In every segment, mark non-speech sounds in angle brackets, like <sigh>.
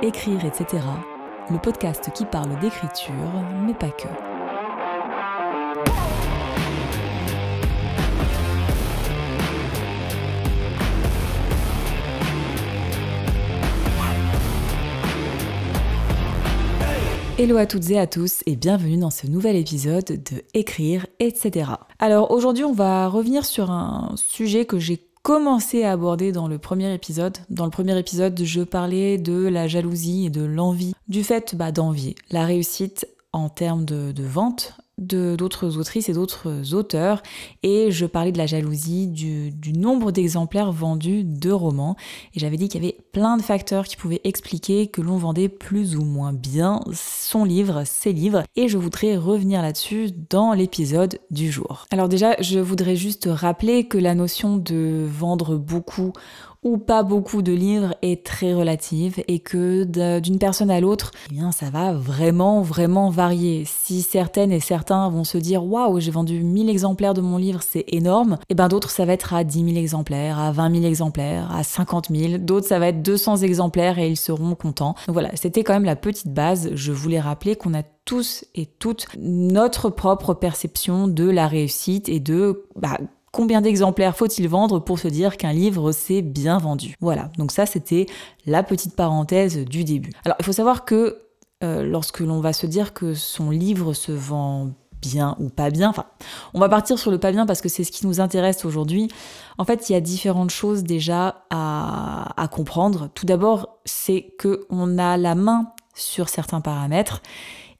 Écrire, etc. Le podcast qui parle d'écriture, mais pas que. Hello à toutes et à tous et bienvenue dans ce nouvel épisode de Écrire, etc. Alors aujourd'hui on va revenir sur un sujet que j'ai commencé à aborder dans le premier épisode. Dans le premier épisode je parlais de la jalousie et de l'envie, du fait bah, d'envier la réussite en termes de, vente d'autres autrices et d'autres auteurs. Et je parlais de la jalousie, du, nombre d'exemplaires vendus de romans. Et j'avais dit qu'il y avait plein de facteurs qui pouvaient expliquer que l'on vendait plus ou moins bien son livre, ses livres. Et je voudrais revenir là-dessus dans l'épisode du jour. Alors déjà, je voudrais juste rappeler que la notion de vendre beaucoup ou pas beaucoup de livres est très relative et que d'une personne à l'autre, eh bien ça va vraiment vraiment varier. Si certaines et certains vont se dire waouh, j'ai vendu 1000 exemplaires de mon livre, c'est énorme, et eh ben d'autres ça va être à 10 000 exemplaires, à 20 000 exemplaires, à 50 000, d'autres ça va être 200 exemplaires et ils seront contents. Donc voilà, c'était quand même la petite base. Je voulais rappeler qu'on a tous et toutes notre propre perception de la réussite et de bah, Combien d'exemplaires faut-il vendre pour se dire qu'un livre s'est bien vendu Voilà, donc ça c'était la petite parenthèse du début. Alors il faut savoir que euh, lorsque l'on va se dire que son livre se vend bien ou pas bien, enfin on va partir sur le pas bien parce que c'est ce qui nous intéresse aujourd'hui. En fait il y a différentes choses déjà à, à comprendre. Tout d'abord c'est qu'on a la main sur certains paramètres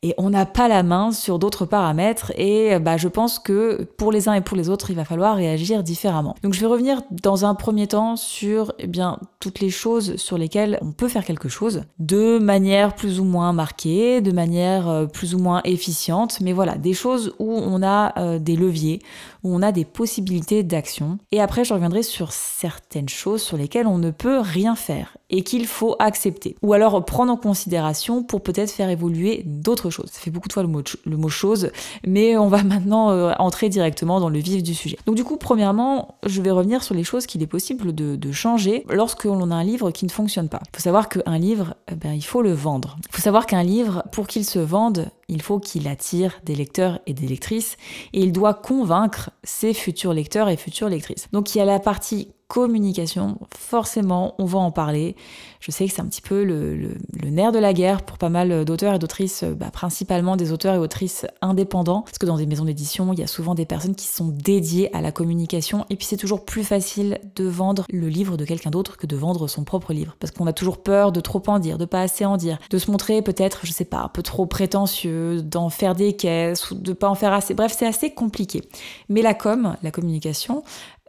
et on n'a pas la main sur d'autres paramètres et bah, je pense que pour les uns et pour les autres, il va falloir réagir différemment. Donc je vais revenir dans un premier temps sur eh bien, toutes les choses sur lesquelles on peut faire quelque chose de manière plus ou moins marquée, de manière euh, plus ou moins efficiente, mais voilà, des choses où on a euh, des leviers, où on a des possibilités d'action. Et après, je reviendrai sur certaines choses sur lesquelles on ne peut rien faire et qu'il faut accepter. Ou alors prendre en considération pour peut-être faire évoluer d'autres choses. Ça fait beaucoup de fois le mot, chose, mais on va <laughs> maintenant euh, entrer directement dans le vif du sujet. Donc du coup, premièrement, je vais revenir sur les choses qu'il est possible de, de changer lorsque l'on a un livre qui ne fonctionne pas. Il faut savoir qu'un livre, eh ben, il faut le vendre. Il faut savoir qu'un livre, pour qu'il se vende, il faut qu'il attire des lecteurs et des lectrices et il doit convaincre ses futurs lecteurs et futures lectrices. Donc il y a la partie communication, forcément, on va en parler. Je sais que c'est un petit peu le, nerf de la guerre pour pas mal d'auteurs et d'autrices, bah, principalement des auteurs et autrices indépendants, parce que dans des maisons d'édition, il y a souvent des personnes qui sont dédiées à la communication, et puis c'est toujours plus facile de vendre le livre de quelqu'un d'autre que de vendre son propre livre, parce qu'on a toujours peur de trop en dire, de pas assez en dire, de se montrer peut-être, je sais pas, un peu trop prétentieux, d'en faire des caisses, ou de pas en faire assez. Bref, c'est assez compliqué. Mais la com, la communication,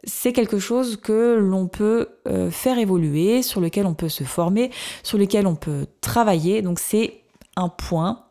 c'est quelque chose que l'on peut euh, faire évoluer, sur lequel on peut se former, sur lequel on peut travailler. Donc c'est un point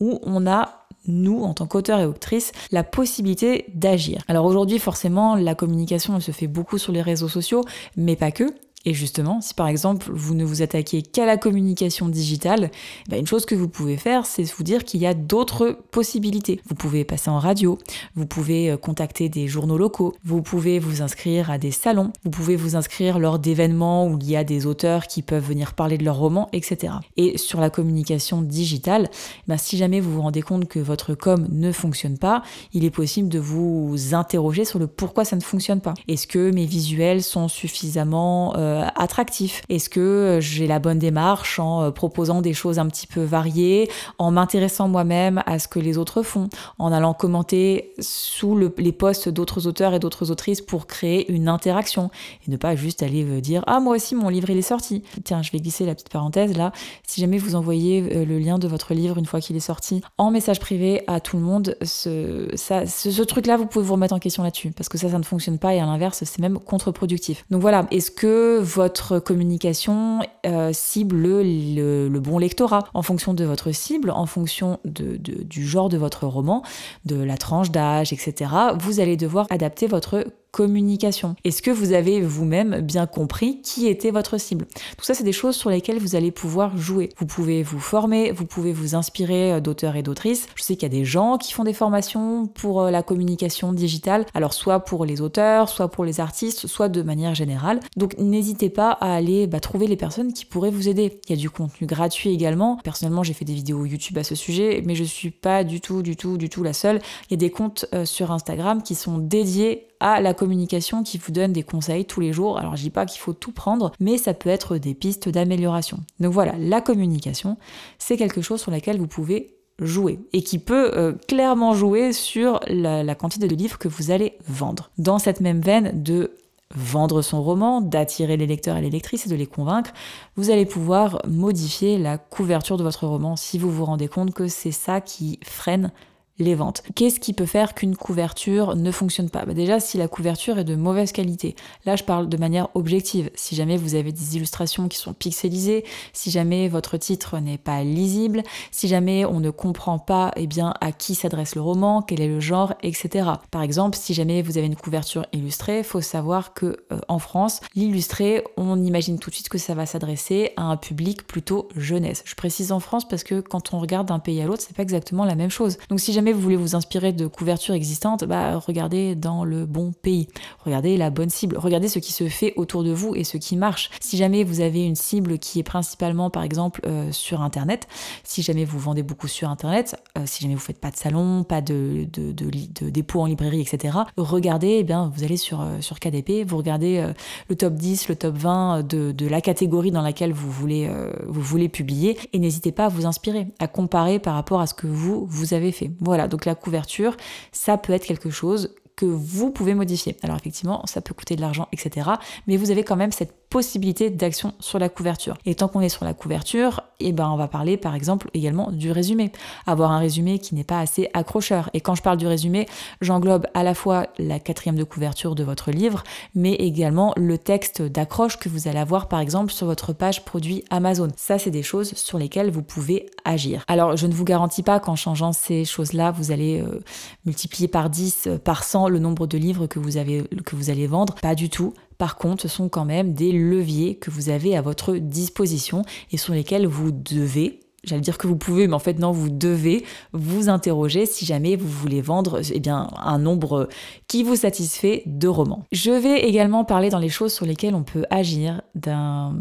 où on a nous, en tant qu'auteurs et autrices, la possibilité d'agir. Alors aujourd'hui, forcément, la communication, se fait beaucoup sur les réseaux sociaux, mais pas que. Et justement, si par exemple vous ne vous attaquez qu'à la communication digitale, bah, une chose que vous pouvez faire, c'est vous dire qu'il y a d'autres possibilités. Vous pouvez passer en radio, vous pouvez euh, contacter des journaux locaux, vous pouvez vous inscrire à des salons, vous pouvez vous inscrire lors d'événements où il y a des auteurs qui peuvent venir parler de leurs romans, etc. Et sur la communication digitale, bah, si jamais vous vous rendez compte que votre com ne fonctionne pas, il est possible de vous interroger sur le pourquoi ça ne fonctionne pas. Est-ce que mes visuels sont suffisamment euh, attractif Est-ce que euh, j'ai la bonne démarche en euh, proposant des choses un petit peu variées, en m'intéressant moi-même à ce que les autres font, en allant commenter sous les posts d'autres auteurs et d'autres autrices pour créer une interaction et ne pas juste aller dire ah moi aussi mon livre il est sorti. Tiens, je vais glisser la petite parenthèse là. Si jamais vous envoyez le lien de votre livre une fois qu'il est sorti en message privé à tout le monde, ce, ce, truc-là vous pouvez vous remettre en question là-dessus parce que ça ça ne fonctionne pas et à l'inverse c'est même contre-productif. Donc voilà, est-ce que votre communication euh, cible le, bon lectorat en fonction de votre cible, en fonction du genre de votre roman, de la tranche d'âge, etc. Vous allez devoir adapter votre communication Est-ce que vous avez vous-même bien compris qui était votre cible? Tout ça, c'est des choses sur lesquelles vous allez pouvoir jouer. Vous pouvez vous former, vous pouvez vous inspirer euh, d'auteurs et d'autrices. Je sais qu'il y a des gens qui font des formations pour euh, la communication digitale, alors soit pour les auteurs, soit pour les artistes, soit de manière générale. Donc n'hésitez pas à aller bah, trouver les personnes qui pourraient vous aider. Il y a du contenu gratuit également. Personnellement, j'ai fait des vidéos YouTube à ce sujet, mais je suis pas du tout, du tout, du tout la seule. Il y a des comptes euh, sur Instagram qui sont dédiés à la communication qui vous donne des conseils tous les jours. Alors je dis pas qu'il faut tout prendre, mais ça peut être des pistes d'amélioration. Donc voilà, la communication, c'est quelque chose sur laquelle vous pouvez jouer et qui peut euh, clairement jouer sur la, la quantité de livres que vous allez vendre. Dans cette même veine de vendre son roman, d'attirer les lecteurs et les lectrices et de les convaincre, vous allez pouvoir modifier la couverture de votre roman si vous vous rendez compte que c'est ça qui freine les ventes. Qu'est-ce qui peut faire qu'une couverture ne fonctionne pas? Bah Déjà, si la couverture est de mauvaise qualité. Là, je parle de manière objective. Si jamais vous avez des illustrations qui sont pixelisées, si jamais votre titre n'est pas lisible, si jamais on ne comprend pas eh bien, à qui s'adresse le roman, quel est le genre, etc. Par exemple, si jamais vous avez une couverture illustrée, il faut savoir que euh, en France, l'illustré, on imagine tout de suite que ça va s'adresser à un public plutôt jeunesse. Je précise en France parce que quand on regarde d'un pays à l'autre, c'est pas exactement la même chose. Donc si jamais vous voulez vous inspirer de couvertures existantes, bah, regardez dans le bon pays. Regardez la bonne cible. Regardez ce qui se fait autour de vous et ce qui marche. Si jamais vous avez une cible qui est principalement, par exemple, euh, sur Internet, si jamais vous vendez beaucoup sur Internet, euh, si jamais vous faites pas de salon, pas de, de, de, dépôt en librairie, etc., regardez, eh bien, vous allez sur, euh, sur KDP, vous regardez le top 10, le top 20 de, la catégorie dans laquelle vous voulez, vous voulez publier et n'hésitez pas à vous inspirer, à comparer par rapport à ce que vous, vous avez fait. Voilà voilà, donc la couverture, ça peut être quelque chose que vous pouvez modifier. Alors effectivement, ça peut coûter de l'argent, etc. Mais vous avez quand même cette possibilité d'action sur la couverture. Et tant qu'on est sur la couverture, eh ben on va parler par exemple également du résumé. Avoir un résumé qui n'est pas assez accrocheur. Et quand je parle du résumé, j'englobe à la fois la quatrième de couverture de votre livre, mais également le texte d'accroche que vous allez avoir par exemple sur votre page produit Amazon. Ça, c'est des choses sur lesquelles vous pouvez agir. Alors, je ne vous garantis pas qu'en changeant ces choses-là, vous allez euh, multiplier par 10, euh, par 100 le nombre de livres que vous allez vendre. Pas du tout. Par contre, ce sont quand même des leviers que vous avez à votre disposition et sur lesquels vous devez j'allais dire que vous pouvez, mais en fait non, vous devez vous interroger si jamais vous voulez vendre eh bien, un nombre qui vous satisfait de romans. Je vais également parler dans les choses sur lesquelles on peut agir d'un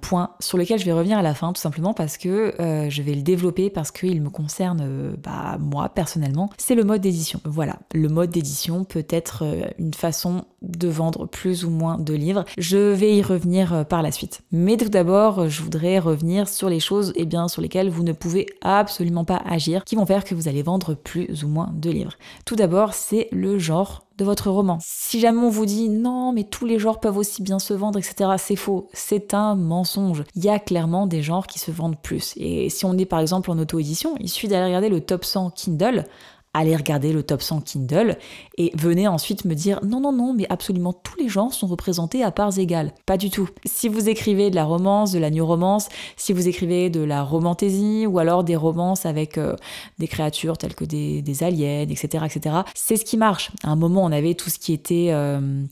point sur lequel je vais revenir à la fin, tout simplement parce que euh, je vais le développer parce qu'il me concerne euh, bah, moi personnellement. C'est le mode d'édition. Voilà, le mode d'édition peut être euh, une façon de vendre plus ou moins de livres. Je vais y revenir par la suite. Mais tout d'abord, je voudrais revenir sur les choses eh bien, sur lesquelles vous ne pouvez absolument pas agir, qui vont faire que vous allez vendre plus ou moins de livres. Tout d'abord, c'est le genre de votre roman. Si jamais on vous dit non, mais tous les genres peuvent aussi bien se vendre, etc., c'est faux. C'est un mensonge. Il y a clairement des genres qui se vendent plus. Et si on est par exemple en auto-édition, il suffit d'aller regarder le top 100 Kindle allez regarder le top 100 Kindle et venez ensuite me dire non, non, non, mais absolument tous les genres sont représentés à parts égales. Pas du tout. Si vous écrivez de la romance, de la new romance, si vous écrivez de la romantaisie ou alors des romances avec euh, des créatures telles que des, aliens, etc., etc., c'est ce qui marche. À un moment, on avait tout ce qui était. Euh,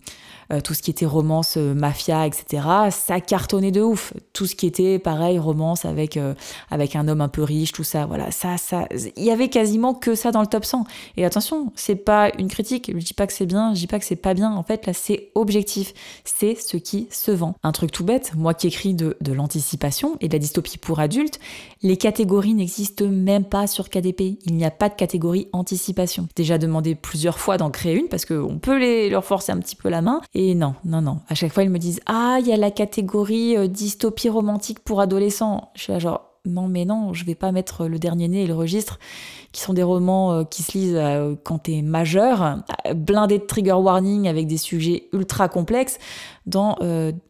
euh, tout ce qui était romance euh, mafia, etc. Ça cartonnait de ouf. Tout ce qui était pareil romance avec euh, avec un homme un peu riche, tout ça, voilà, ça, ça, il y avait quasiment que ça dans le top 100. Et attention, c'est pas une critique. Je dis pas que c'est bien, je dis pas que c'est pas bien. En fait, là, c'est objectif. C'est ce qui se vend. Un truc tout bête. Moi qui écris de, de l'anticipation et de la dystopie pour adultes, les catégories n'existent même pas sur KDP. Il n'y a pas de catégorie anticipation. Déjà demandé plusieurs fois d'en créer une parce qu'on peut les, leur forcer un petit peu la main. Et non, non, non. À chaque fois, ils me disent Ah, il y a la catégorie euh, dystopie romantique pour adolescents. Je suis là, genre, non, mais non, je vais pas mettre le dernier né et le registre, qui sont des romans euh, qui se lisent euh, quand t'es majeur, blindés de trigger warning avec des sujets ultra complexes, dans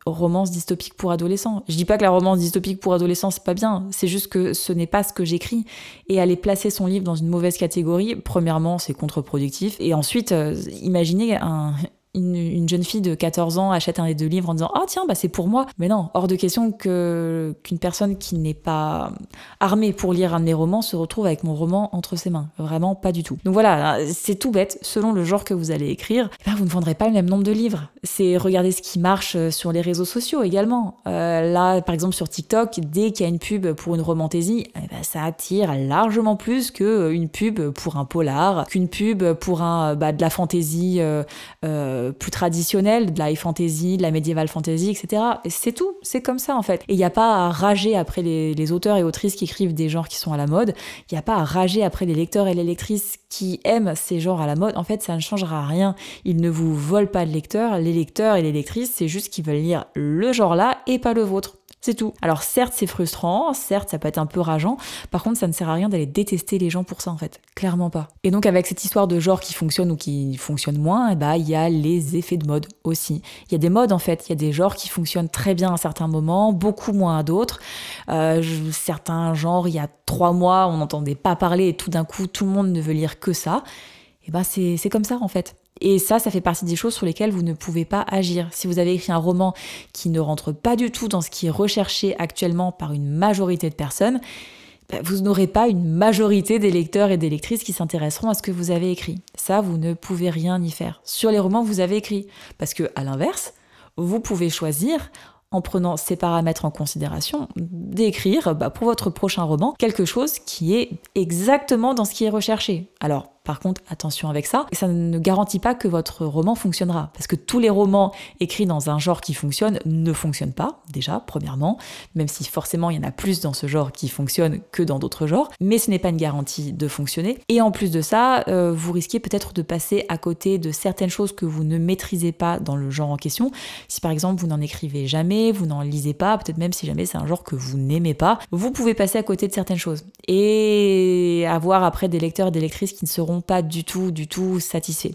romance dystopique pour adolescents. Je dis pas que la romance dystopique pour adolescents c'est pas bien, c'est juste que ce n'est pas ce que j'écris. Et aller placer son livre dans une mauvaise catégorie, premièrement, c'est contre-productif. Et ensuite, imaginez un une, jeune fille de 14 ans achète un des deux livres en disant ah tiens bah c'est pour moi. Mais non hors de question que qu'une personne qui n'est pas armée pour lire un de mes romans se retrouve avec mon roman entre ses mains. Vraiment pas du tout. Donc voilà c'est tout bête. Selon le genre que vous allez écrire eh ben, vous ne vendrez pas le même nombre de livres. C'est regarder ce qui marche euh, sur les réseaux sociaux également. Euh, là par exemple sur TikTok dès qu'il y a une pub pour une romantaisie eh ben, ça attire largement plus que une pub pour un polar qu'une pub pour un bah, de la fantaisie euh, euh, plus traditionnelle, de la high fantasy, de la médiéval fantasy, etc. c'est tout, c'est comme ça en fait. Et il n'y a pas à rager après les, auteurs et autrices qui écrivent des genres qui sont à la mode, il n'y a pas à rager après les lecteurs et les lectrices qui aiment ces genres à la mode. En fait, ça ne changera rien. Ils ne vous volent pas de lecteurs, les lecteurs et les lectrices, c'est juste qu'ils veulent lire le genre là et pas le vôtre. C'est tout. Alors certes, c'est frustrant, certes, ça peut être un peu rageant. Par contre, ça ne sert à rien d'aller détester les gens pour ça en fait. Clairement pas. Et donc avec cette histoire de genre qui fonctionne ou qui fonctionne moins, eh bah il y a les effets de mode aussi. Il y a des modes en fait, il y a des genres qui fonctionnent très bien à certains moments, beaucoup moins à d'autres. Euh, certains genres, il y a trois mois, on n'entendait pas parler et tout d'un coup, tout le monde ne veut lire que ça. Et bah c'est comme ça en fait. Et ça, ça fait partie des choses sur lesquelles vous ne pouvez pas agir. Si vous avez écrit un roman qui ne rentre pas du tout dans ce qui est recherché actuellement par une majorité de personnes, bah, vous n'aurez pas une majorité des lecteurs et des lectrices qui s'intéresseront à ce que vous avez écrit. Ça, vous ne pouvez rien y faire. Sur les romans, vous avez écrit. Parce que, à l'inverse, vous pouvez choisir en prenant ces paramètres en considération, d'écrire bah, pour votre prochain roman quelque chose qui est exactement dans ce qui est recherché. Alors, par contre, attention avec ça, ça ne garantit pas que votre roman fonctionnera. Parce que tous les romans écrits dans un genre qui fonctionne ne fonctionnent pas, déjà, premièrement, même si forcément il y en a plus dans ce genre qui fonctionne que dans d'autres genres, mais ce n'est pas une garantie de fonctionner. Et en plus de ça, euh, vous risquez peut-être de passer à côté de certaines choses que vous ne maîtrisez pas dans le genre en question. Si par exemple vous n'en écrivez jamais, vous n'en lisez pas, peut-être même si jamais c'est un genre que vous n'aimez pas, vous pouvez passer à côté de certaines choses. Et avoir après des lecteurs et des lectrices qui ne seront pas du tout, du tout satisfaits.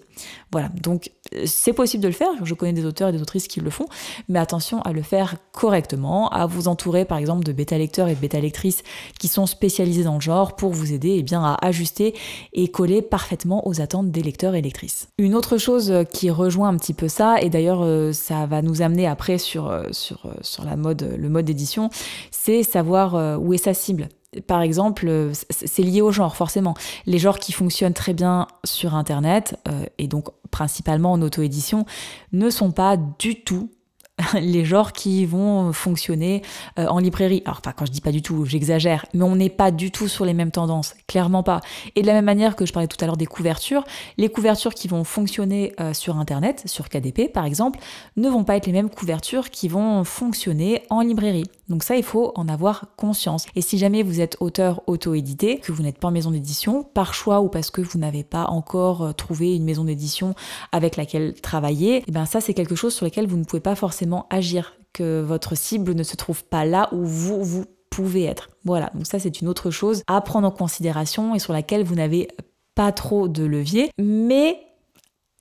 Voilà, donc euh, c'est possible de le faire, je connais des auteurs et des autrices qui le font, mais attention à le faire correctement, à vous entourer par exemple de bêta-lecteurs et de bêta-lectrices qui sont spécialisés dans le genre pour vous aider eh bien, à ajuster et coller parfaitement aux attentes des lecteurs et lectrices. Une autre chose qui rejoint un petit peu ça, et d'ailleurs euh, ça va nous amener après sur, euh, sur, sur la mode, le mode d'édition, c'est savoir où est sa cible par exemple, c'est lié au genre, forcément. Les genres qui fonctionnent très bien sur Internet, euh, et donc principalement en auto-édition, ne sont pas du tout <laughs> les genres qui vont fonctionner euh, en librairie. Alors, pas quand je dis pas du tout, j'exagère, mais on n'est pas du tout sur les mêmes tendances, clairement pas. Et de la même manière que je parlais tout à l'heure des couvertures, les couvertures qui vont fonctionner euh, sur Internet, sur KDP par exemple, ne vont pas être les mêmes couvertures qui vont fonctionner en librairie. Donc ça, il faut en avoir conscience. Et si jamais vous êtes auteur auto-édité, que vous n'êtes pas en maison d'édition, par choix ou parce que vous n'avez pas encore euh, trouvé une maison d'édition avec laquelle travailler, et eh ben ça c'est quelque chose sur lequel vous ne pouvez pas forcément agir, que votre cible ne se trouve pas là où vous vous pouvez être. Voilà, donc ça c'est une autre chose à prendre en considération et sur laquelle vous n'avez pas trop de levier, mais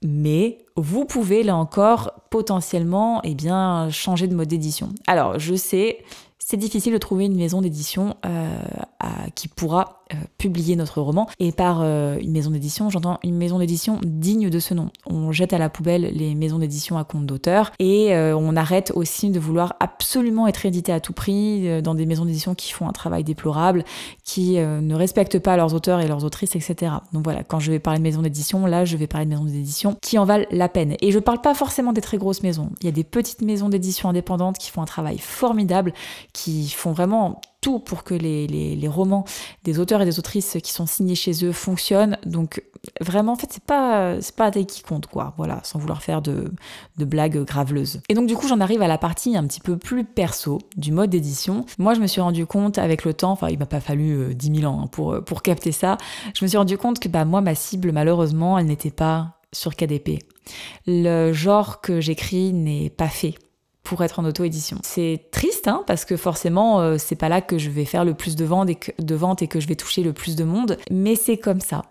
mais vous pouvez là encore potentiellement eh bien, changer de mode d'édition. Alors je sais, c'est difficile de trouver une maison d'édition euh, qui pourra publier notre roman. Et par euh, une maison d'édition, j'entends une maison d'édition digne de ce nom. On jette à la poubelle les maisons d'édition à compte d'auteur et euh, on arrête aussi de vouloir absolument être édité à tout prix dans des maisons d'édition qui font un travail déplorable, qui ne respectent pas leurs auteurs et leurs autrices, etc. Donc voilà, quand je vais parler de maison d'édition, là je vais parler de maisons d'édition qui en valent la peine. Et je parle pas forcément des très grosses maisons. Il y a des petites maisons d'édition indépendantes qui font un travail formidable, qui font vraiment tout pour que les, les, romans des auteurs et des autrices qui sont signés chez eux fonctionnent. Donc vraiment, en fait, c'est pas c'est pas la taille qui compte, quoi. Voilà, sans vouloir faire de, de blagues graveleuses. Et donc du coup, j'en arrive à la partie un petit peu plus perso du mode d'édition. Moi, je me suis rendu compte avec le temps, enfin, il m'a pas fallu 10 euh, 000 ans hein, pour euh, pour capter ça. Je me suis rendu compte que bah moi, ma cible, malheureusement, elle n'était pas sur KDP. Le genre que j'écris n'est pas fait pour être en auto-édition. C'est triste, hein, parce que forcément, euh, c'est pas là que je vais faire le plus de ventes, et que, de ventes et que je vais toucher le plus de monde, mais c'est comme ça.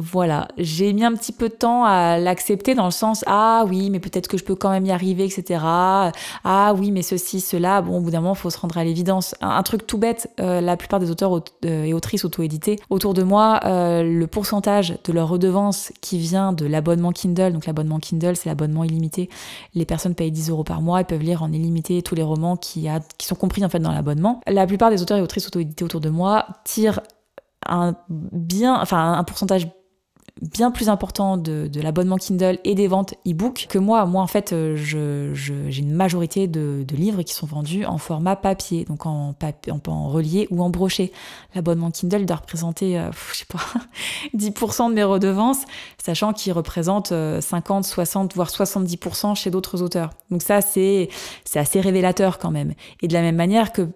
Voilà, j'ai mis un petit peu de temps à l'accepter dans le sens ah oui, mais peut-être que je peux quand même y arriver, etc. Ah oui, mais ceci, cela. Bon, au bout d'un moment, il faut se rendre à l'évidence. Un, truc tout bête, euh, la plupart des auteurs euh, et autrices auto-édités autour de moi, euh, le pourcentage de leur redevance qui vient de l'abonnement Kindle, donc l'abonnement Kindle, c'est l'abonnement illimité. Les personnes payent 10 euros par mois, elles peuvent lire en illimité tous les romans qui, a, sont compris en fait dans l'abonnement. La plupart des auteurs et autrices auto-édités autour de moi tirent un bien, enfin un pourcentage bien plus important de, l'abonnement Kindle et des ventes e-book que moi. Moi, en fait, euh, j'ai une majorité de, livres qui sont vendus en format papier, donc en, papier, en, relié ou en broché. L'abonnement Kindle doit représenter, euh, je sais pas, <laughs> 10% de mes redevances, sachant qu'il représente 50, euh, 60, voire 70% chez d'autres auteurs. Donc ça, c'est assez révélateur quand même. Et de la même manière que,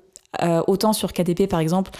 autant sur KDP, par exemple,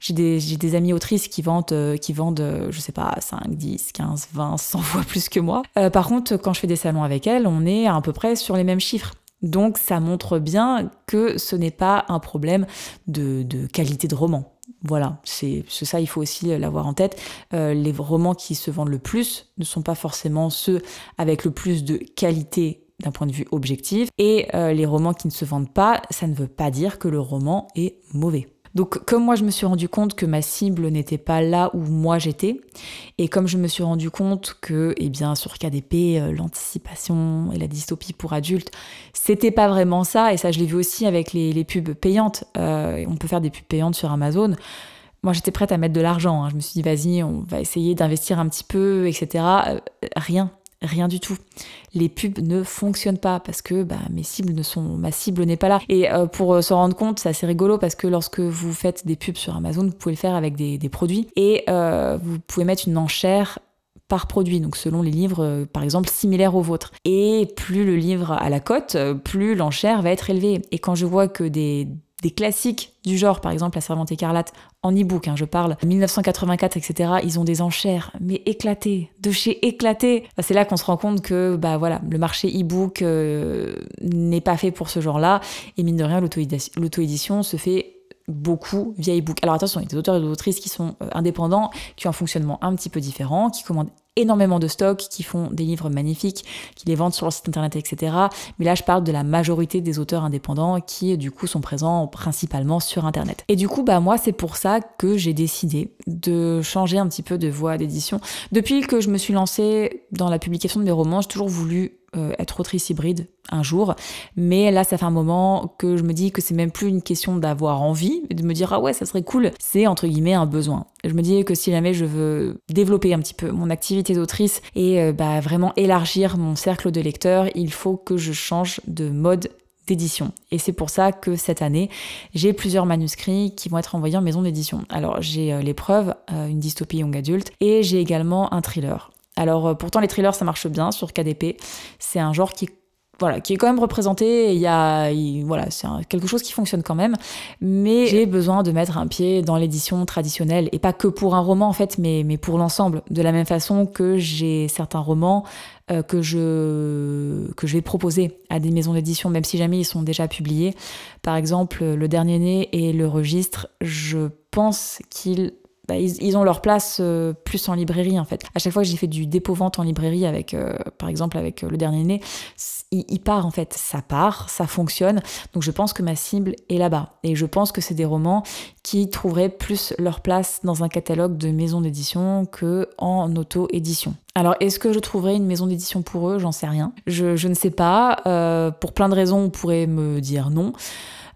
j'ai des, des amis autrices qui vendent, euh, qui vendent, euh, je sais pas, 5, 10, 15, 20, 100 fois plus que moi. Euh, par contre, quand je fais des salons avec elles, on est à, peu près sur les mêmes chiffres. Donc ça montre bien que ce n'est pas un problème de, de qualité de roman. Voilà, c'est ça, il faut aussi l'avoir en tête. les romans qui se vendent le plus ne sont pas forcément ceux avec le plus de qualité d'un point de vue objectif. Et les romans qui ne se vendent pas, ça ne veut pas dire que le roman est mauvais. Donc comme moi je me suis rendu compte que ma cible n'était pas là où moi j'étais, et comme je me suis rendu compte que, eh bien, sur KDP, euh, l'anticipation et la dystopie pour adultes, c'était pas vraiment ça, et ça je l'ai vu aussi avec les, pubs payantes. Euh, on peut faire des pubs payantes sur Amazon. Moi j'étais prête à mettre de l'argent, hein. je me suis dit vas-y, on va essayer d'investir un petit peu, etc. Euh, rien, rien du tout. Les pubs ne fonctionnent pas parce que bah, mes cibles ne sont, ma cible n'est pas là. Et euh, pour euh, s'en rendre compte, c'est assez rigolo parce que lorsque vous faites des pubs sur Amazon, vous pouvez le faire avec des, produits et euh, vous pouvez mettre une enchère par produit, donc selon les livres, par exemple, similaires aux vôtres. Et plus le livre a la cote, plus l'enchère va être élevée. Et quand je vois que des des classiques du genre, par exemple La Servante écarlate, en e-book, hein, je parle, 1984, etc., ils ont des enchères, mais éclatées, de chez éclatées. Bah, c'est là qu'on se rend compte que bah, voilà, le marché e-book euh, n'est pas fait pour ce genre-là, et mine de rien, l'auto-édition se fait beaucoup via e-book. Alors attention, il y a des auteurs et des autrices qui sont euh, indépendants, qui ont un fonctionnement un petit peu différent, qui commandent énormément de stocks, qui font des livres magnifiques, qui les vendent sur leur site internet, etc. Mais là, je parle de la majorité des auteurs indépendants qui, du coup, sont présents principalement sur internet. Et du coup, bah, moi, c'est pour ça que j'ai décidé de changer un petit peu de voie d'édition. Depuis que je me suis lancée dans la publication de mes romans, j'ai toujours voulu euh, être autrice hybride un jour. Mais là, ça fait un moment que je me dis que c'est même plus une question d'avoir envie, de me dire ah ouais, ça serait cool. C'est entre guillemets un besoin. Je me dis que si jamais je veux développer un petit peu mon activité d'autrice et euh, bah, vraiment élargir mon cercle de lecteurs, il faut que je change de mode d'édition. Et c'est pour ça que cette année, j'ai plusieurs manuscrits qui vont être envoyés en maison d'édition. Alors j'ai euh, l'épreuve, une dystopie young adulte, et j'ai également un thriller. Alors euh, pourtant les thrillers ça marche bien sur KDP. C'est un genre qui voilà, qui est quand même représenté. Il y a, voilà, c'est quelque chose qui fonctionne quand même. Mais j'ai besoin de mettre un pied dans l'édition traditionnelle et pas que pour un roman en fait, mais, mais pour l'ensemble. De la même façon que j'ai certains romans euh, que je que je vais proposer à des maisons d'édition, même si jamais ils sont déjà publiés. Par exemple, Le Dernier Né et Le Registre, je pense qu'ils bah, ils, ont leur place euh, plus en librairie en fait. À chaque fois que j'ai fait du dépôt-vente en librairie avec, euh, par exemple avec euh, le dernier né, il, part en fait, ça part, ça fonctionne. Donc je pense que ma cible est là-bas. Et je pense que c'est des romans qui trouveraient plus leur place dans un catalogue de maisons d'édition que en auto-édition. Alors, est-ce que je trouverai une maison d'édition pour eux? J'en sais rien. Je, ne sais pas. pour plein de raisons, on pourrait me dire non.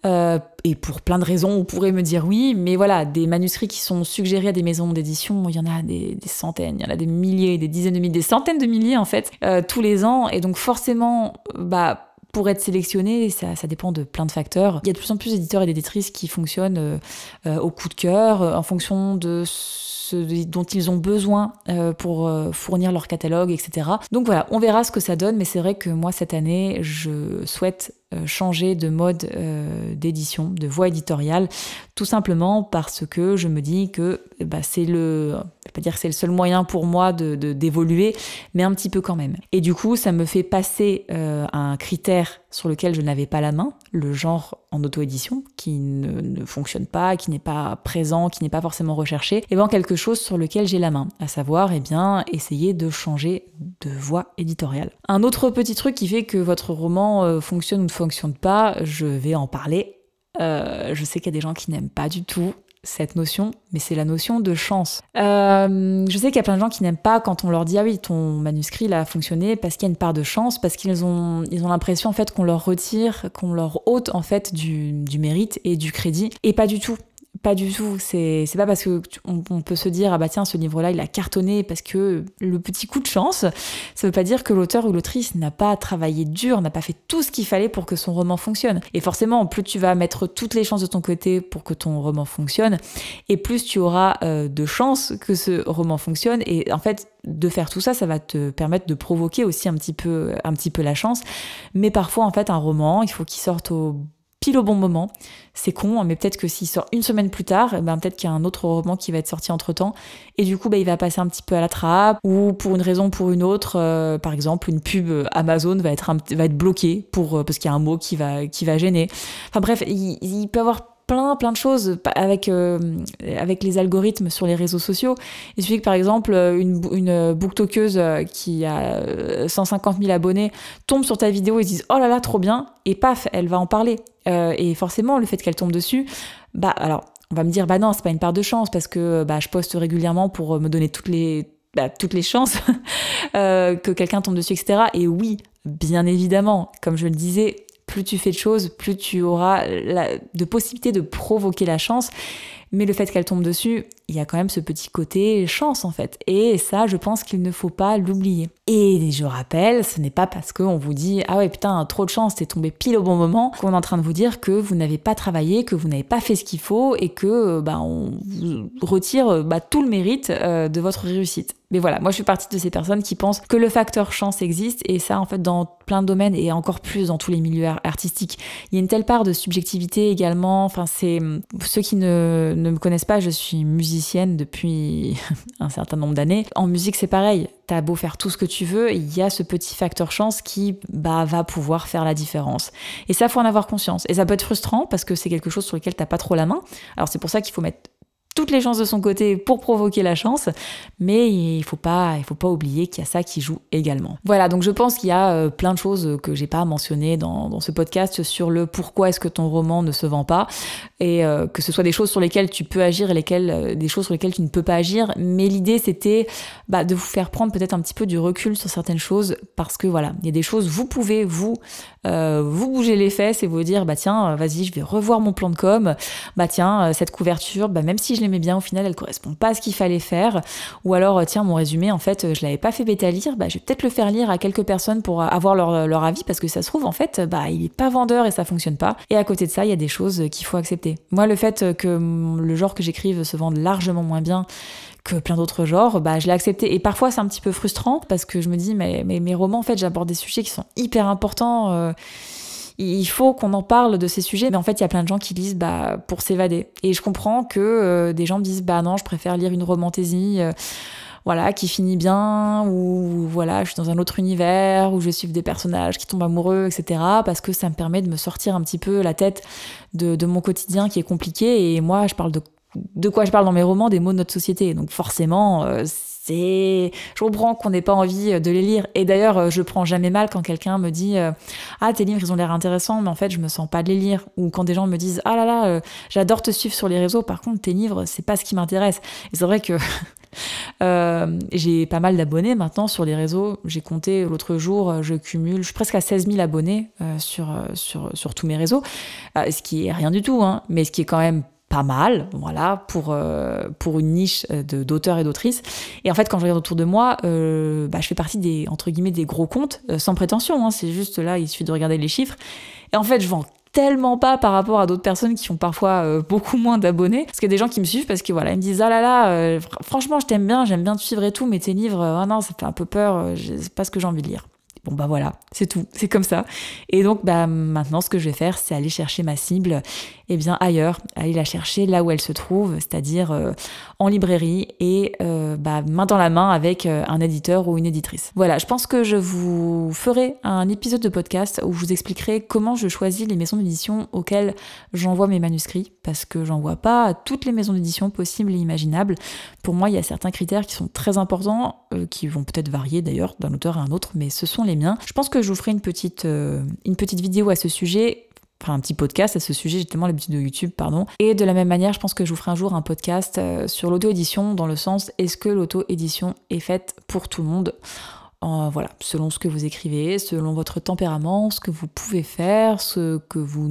Euh, et pour plein de raisons, on pourrait me dire oui, mais voilà, des manuscrits qui sont suggérés à des maisons d'édition, il y en a des, centaines, il y en a des milliers, des dizaines de milliers, des centaines de milliers en fait, euh, tous les ans. Et donc forcément, bah, pour être sélectionné, ça, dépend de plein de facteurs. Il y a de plus en plus d'éditeurs et d'éditrices qui fonctionnent euh, au coup de cœur, en fonction de ce dont ils ont besoin pour fournir leur catalogue, etc. Donc voilà, on verra ce que ça donne, mais c'est vrai que moi cette année, je souhaite changer de mode euh, d'édition, de voie éditoriale, tout simplement parce que je me dis que bah, c'est le, pas c'est le seul moyen pour moi de d'évoluer, mais un petit peu quand même. Et du coup, ça me fait passer euh, un critère sur lequel je n'avais pas la main, le genre en auto-édition, qui ne, fonctionne pas, qui n'est pas présent, qui n'est pas forcément recherché, et bien quelque chose sur lequel j'ai la main, à savoir, eh bien, essayer de changer de voie éditoriale. Un autre petit truc qui fait que votre roman euh, fonctionne ou ne fonctionne pas, je vais en parler. Euh, je sais qu'il y a des gens qui n'aiment pas du tout cette notion, mais c'est la notion de chance. Euh, je sais qu'il y a plein de gens qui n'aiment pas quand on leur dit ah oui ton manuscrit a fonctionné parce qu'il y a une part de chance, parce qu'ils ont ils ont l'impression en fait qu'on leur retire, qu'on leur ôte en fait du, du mérite et du crédit, et pas du tout. Pas du tout. C'est pas parce que on, peut se dire ah bah tiens ce livre-là il a cartonné parce que le petit coup de chance. Ça veut pas dire que l'auteur ou l'autrice n'a pas travaillé dur, n'a pas fait tout ce qu'il fallait pour que son roman fonctionne. Et forcément, plus tu vas mettre toutes les chances de ton côté pour que ton roman fonctionne, et plus tu auras euh, de chances que ce roman fonctionne. Et en fait, de faire tout ça, ça va te permettre de provoquer aussi un petit peu, un petit peu la chance. Mais parfois, en fait, un roman, il faut qu'il sorte au pile au bon moment. C'est con, hein, mais peut-être que s'il sort une semaine plus tard, eh ben peut-être qu'il y a un autre roman qui va être sorti entre temps. Et du coup, bah, il va passer un petit peu à la trappe, ou pour une raison ou pour une autre, euh, par exemple, une pub Amazon va être, va être bloquée pour, euh, parce qu'il y a un mot qui va, qui va gêner. Enfin bref, il peut avoir plein plein de choses avec euh, avec les algorithmes sur les réseaux sociaux. Il suffit que par exemple une, une booktokeuse euh, qui a 150 000 abonnés tombe sur ta vidéo et dise oh là là trop bien! Et paf elle va en parler. Euh, et forcément le fait qu'elle tombe dessus bah alors on va me dire bah non c'est pas une part de chance parce que bah je poste régulièrement pour me donner toutes les bah, toutes les chances <laughs> que quelqu'un tombe dessus etc et oui bien évidemment comme je le disais plus tu fais de choses, plus tu auras de possibilités de provoquer la chance. Mais le fait qu'elle tombe dessus, il y a quand même ce petit côté chance en fait. Et ça, je pense qu'il ne faut pas l'oublier. Et je rappelle, ce n'est pas parce qu'on vous dit ah ouais putain trop de chance, t'es tombé pile au bon moment qu'on est en train de vous dire que vous n'avez pas travaillé, que vous n'avez pas fait ce qu'il faut et que bah, on vous retire bah, tout le mérite euh, de votre réussite. Mais voilà, moi je fais partie de ces personnes qui pensent que le facteur chance existe et ça en fait dans plein de domaines et encore plus dans tous les milieux artistiques. Il y a une telle part de subjectivité également. Enfin c'est ceux qui ne, ne me connaissent pas, je suis musicienne depuis <laughs> un certain nombre d'années. En musique c'est pareil. T'as beau faire tout ce que tu veux, il y a ce petit facteur chance qui bah, va pouvoir faire la différence. Et ça faut en avoir conscience. Et ça peut être frustrant parce que c'est quelque chose sur lequel t'as pas trop la main. Alors c'est pour ça qu'il faut mettre toutes les chances de son côté pour provoquer la chance, mais il faut pas, il faut pas oublier qu'il y a ça qui joue également. Voilà, donc je pense qu'il y a euh, plein de choses que j'ai pas mentionnées dans, dans, ce podcast sur le pourquoi est-ce que ton roman ne se vend pas, et euh, que ce soit des choses sur lesquelles tu peux agir et lesquelles, euh, des choses sur lesquelles tu ne peux pas agir. Mais l'idée c'était bah, de vous faire prendre peut-être un petit peu du recul sur certaines choses, parce que voilà, il y a des choses vous pouvez vous vous bouger les fesses et vous dire bah tiens, vas-y, je vais revoir mon plan de com, bah tiens, cette couverture, bah même si je l'aimais bien, au final, elle correspond pas à ce qu'il fallait faire. Ou alors, euh, tiens, mon résumé, en fait, euh, je l'avais pas fait bêta lire, bah, je vais peut-être le faire lire à quelques personnes pour avoir leur, avis, parce que ça se trouve, en fait, bah, il est pas vendeur et ça fonctionne pas. Et à côté de ça, il y a des choses qu'il faut accepter. Moi, le fait que le genre que j'écrive se vende largement moins bien que plein d'autres genres, bah, je l'ai accepté. Et parfois, c'est un petit peu frustrant parce que je me dis, mais, mes romans, en fait, j'aborde des sujets qui sont hyper importants. Euh, il faut qu'on en parle de ces sujets. Mais en fait, il y a plein de gens qui lisent bah, pour s'évader. Et je comprends que euh, des gens me disent bah non, je préfère lire une romantaisie. Euh, voilà, qui finit bien, ou voilà, je suis dans un autre univers, où je suis des personnages qui tombent amoureux, etc. Parce que ça me permet de me sortir un petit peu la tête de mon quotidien qui est compliqué. Et moi, je parle de, de quoi je parle dans mes romans, des mots de notre société. Donc forcément, euh, c'est je comprends qu'on n'ait pas envie euh, de les lire. Et d'ailleurs euh, je prends jamais mal quand quelqu'un me dit ah tes livres ils ont l'air intéressants mais en fait je me sens pas de les lire. Ou quand des gens me disent ah là là j'adore te suivre sur les réseaux par contre tes livres c'est pas ce qui m'intéresse. Et c'est vrai que <laughs> j'ai pas mal d'abonnés maintenant sur les réseaux. J'ai compté l'autre jour, je cumule, je suis presque à 16 000 abonnés sur, sur, sur tous mes réseaux, ce qui est rien du tout, hein, mais ce qui est quand même pas mal, voilà, pour, euh, pour une niche euh, d'auteurs et d'autrices. Et en fait, quand je regarde autour de moi, euh, bah, je fais partie des, entre guillemets, des gros comptes, sans prétention, hein, c'est juste là, il suffit de regarder les chiffres. Et en fait, je vends tellement pas par rapport à d'autres personnes qui ont parfois beaucoup moins d'abonnés. Parce qu'il y a des gens qui me suivent parce que voilà, ils me disent ah là là, franchement je t'aime bien, j'aime bien te suivre et tout, mais tes livres, ah non, ça fait un peu peur, c'est pas ce que j'ai envie de lire. Bon bah voilà, c'est tout, c'est comme ça. Et donc bah maintenant ce que je vais faire, c'est aller chercher ma cible eh bien ailleurs, allez la chercher là où elle se trouve, c'est-à-dire euh, en librairie et euh, bah, main dans la main avec euh, un éditeur ou une éditrice. Voilà, je pense que je vous ferai un épisode de podcast où je vous expliquerai comment je choisis les maisons d'édition auxquelles j'envoie mes manuscrits, parce que j'envoie pas à toutes les maisons d'édition possibles et imaginables. Pour moi, il y a certains critères qui sont très importants, qui vont peut-être varier d'ailleurs d'un auteur à un autre, mais ce sont les miens. Je pense que je vous ferai une petite vidéo à ce sujet un petit podcast à ce sujet, j'ai tellement l'habitude de YouTube, pardon. Et de la même manière, je pense que je vous ferai un jour un podcast euh, sur l'auto-édition, dans le sens est-ce que l'auto-édition est faite pour tout le monde? Voilà, selon ce que vous écrivez, selon votre tempérament, ce que vous pouvez faire, ce que vous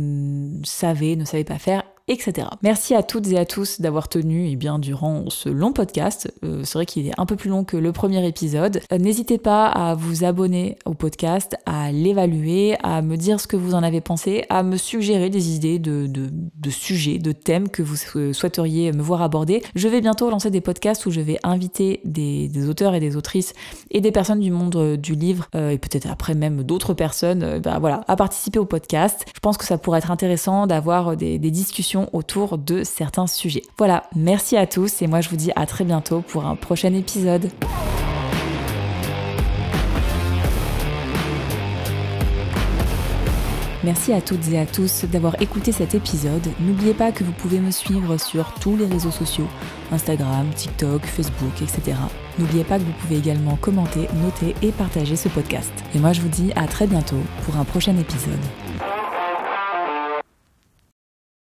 savez, ne savez pas faire, etc. Merci à toutes et à tous d'avoir tenu et eh bien, durant ce long podcast. Euh, c'est vrai qu'il est un peu plus long que le premier épisode. Euh, n'hésitez pas à vous abonner au podcast, à l'évaluer, à me dire ce que vous en avez pensé, à me suggérer des idées de, de, sujets, de thèmes que vous souhaiteriez me voir aborder. Je vais bientôt lancer des podcasts où je vais inviter des, auteurs et des autrices et des personnes du monde euh, du livre et peut-être après même d'autres personnes ben voilà, à participer au podcast. Je pense que ça pourrait être intéressant d'avoir des discussions autour de certains sujets. Voilà, merci à tous et moi je vous dis à très bientôt pour un prochain épisode. Merci à toutes et à tous d'avoir écouté cet épisode. N'oubliez pas que vous pouvez me suivre sur tous les réseaux sociaux, Instagram, TikTok, Facebook, etc. N'oubliez pas que vous pouvez également commenter, noter et partager ce podcast. Et moi je vous dis à très bientôt pour un prochain épisode.